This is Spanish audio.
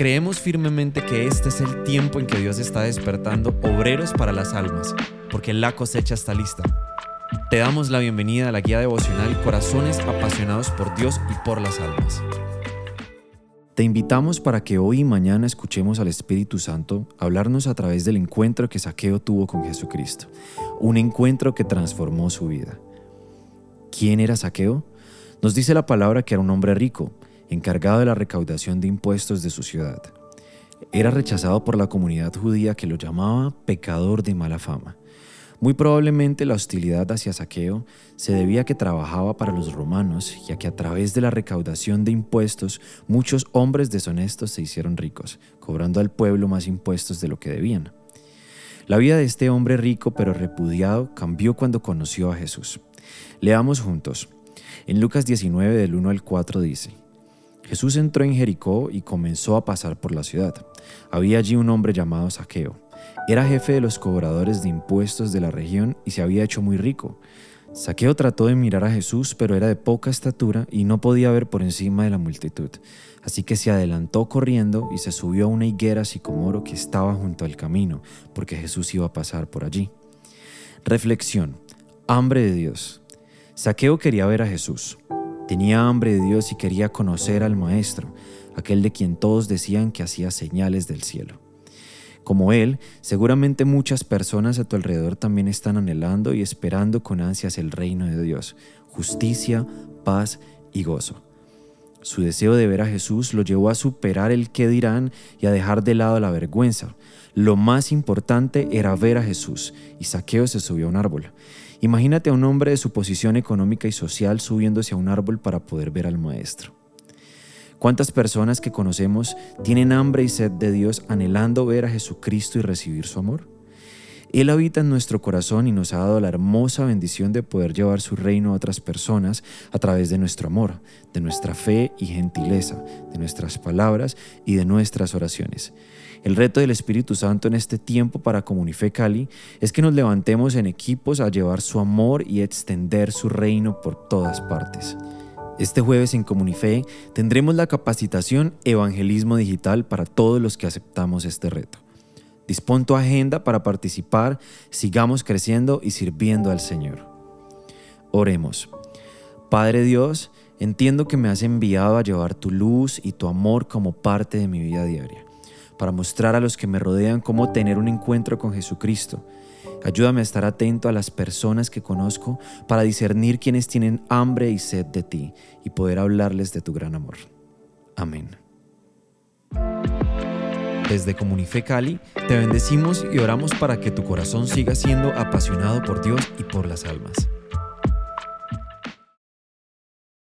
creemos firmemente que este es el tiempo en que Dios está despertando obreros para las almas, porque la cosecha está lista. Te damos la bienvenida a la guía devocional Corazones apasionados por Dios y por las almas. Te invitamos para que hoy y mañana escuchemos al Espíritu Santo hablarnos a través del encuentro que Saqueo tuvo con Jesucristo, un encuentro que transformó su vida. ¿Quién era Saqueo? Nos dice la palabra que era un hombre rico, encargado de la recaudación de impuestos de su ciudad. Era rechazado por la comunidad judía que lo llamaba pecador de mala fama. Muy probablemente la hostilidad hacia Saqueo se debía a que trabajaba para los romanos, ya que a través de la recaudación de impuestos muchos hombres deshonestos se hicieron ricos, cobrando al pueblo más impuestos de lo que debían. La vida de este hombre rico pero repudiado cambió cuando conoció a Jesús. Leamos juntos. En Lucas 19 del 1 al 4 dice, Jesús entró en Jericó y comenzó a pasar por la ciudad. Había allí un hombre llamado Saqueo. Era jefe de los cobradores de impuestos de la región y se había hecho muy rico. Saqueo trató de mirar a Jesús, pero era de poca estatura y no podía ver por encima de la multitud. Así que se adelantó corriendo y se subió a una higuera sicomoro que estaba junto al camino, porque Jesús iba a pasar por allí. Reflexión. Hambre de Dios. Saqueo quería ver a Jesús. Tenía hambre de Dios y quería conocer al Maestro, aquel de quien todos decían que hacía señales del cielo. Como Él, seguramente muchas personas a tu alrededor también están anhelando y esperando con ansias el reino de Dios, justicia, paz y gozo. Su deseo de ver a Jesús lo llevó a superar el qué dirán y a dejar de lado la vergüenza. Lo más importante era ver a Jesús, y Saqueo se subió a un árbol. Imagínate a un hombre de su posición económica y social subiéndose a un árbol para poder ver al Maestro. ¿Cuántas personas que conocemos tienen hambre y sed de Dios anhelando ver a Jesucristo y recibir su amor? Él habita en nuestro corazón y nos ha dado la hermosa bendición de poder llevar su reino a otras personas a través de nuestro amor, de nuestra fe y gentileza, de nuestras palabras y de nuestras oraciones. El reto del Espíritu Santo en este tiempo para Comunife Cali es que nos levantemos en equipos a llevar su amor y extender su reino por todas partes. Este jueves en Comunife tendremos la capacitación Evangelismo Digital para todos los que aceptamos este reto. Dispón tu agenda para participar, sigamos creciendo y sirviendo al Señor. Oremos. Padre Dios, entiendo que me has enviado a llevar tu luz y tu amor como parte de mi vida diaria para mostrar a los que me rodean cómo tener un encuentro con Jesucristo. Ayúdame a estar atento a las personas que conozco para discernir quienes tienen hambre y sed de ti y poder hablarles de tu gran amor. Amén. Desde Comunife Cali, te bendecimos y oramos para que tu corazón siga siendo apasionado por Dios y por las almas.